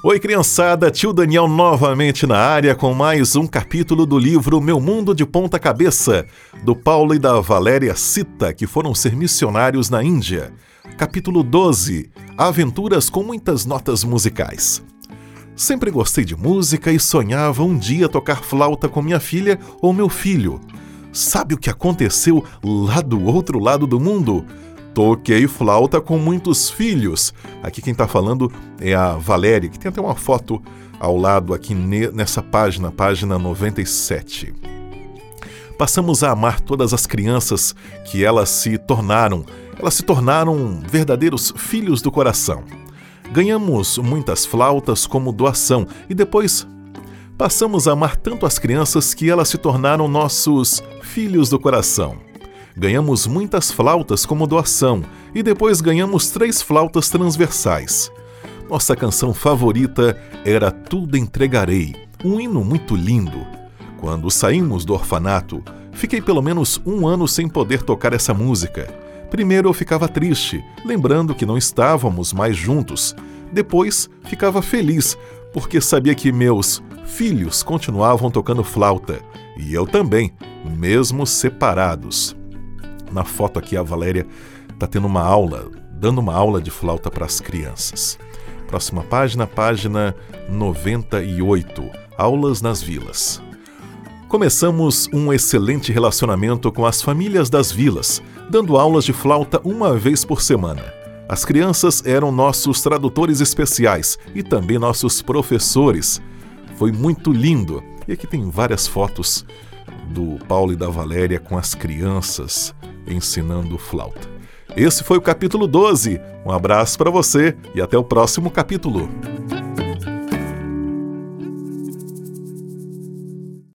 Oi, criançada, tio Daniel novamente na área com mais um capítulo do livro Meu Mundo de Ponta Cabeça, do Paulo e da Valéria Cita, que foram ser missionários na Índia. Capítulo 12 Aventuras com muitas notas musicais. Sempre gostei de música e sonhava um dia tocar flauta com minha filha ou meu filho. Sabe o que aconteceu lá do outro lado do mundo? Toquei flauta com muitos filhos. Aqui quem está falando é a Valéria, que tem até uma foto ao lado aqui nessa página, página 97. Passamos a amar todas as crianças que elas se tornaram. Elas se tornaram verdadeiros filhos do coração. Ganhamos muitas flautas como doação e depois passamos a amar tanto as crianças que elas se tornaram nossos filhos do coração. Ganhamos muitas flautas como doação e depois ganhamos três flautas transversais. Nossa canção favorita era Tudo Entregarei, um hino muito lindo. Quando saímos do orfanato, fiquei pelo menos um ano sem poder tocar essa música. Primeiro eu ficava triste, lembrando que não estávamos mais juntos. Depois ficava feliz, porque sabia que meus filhos continuavam tocando flauta, e eu também, mesmo separados. Na foto aqui, a Valéria está tendo uma aula, dando uma aula de flauta para as crianças. Próxima página, página 98. Aulas nas vilas. Começamos um excelente relacionamento com as famílias das vilas, dando aulas de flauta uma vez por semana. As crianças eram nossos tradutores especiais e também nossos professores. Foi muito lindo. E aqui tem várias fotos do Paulo e da Valéria com as crianças ensinando flauta. Esse foi o capítulo 12. Um abraço para você e até o próximo capítulo.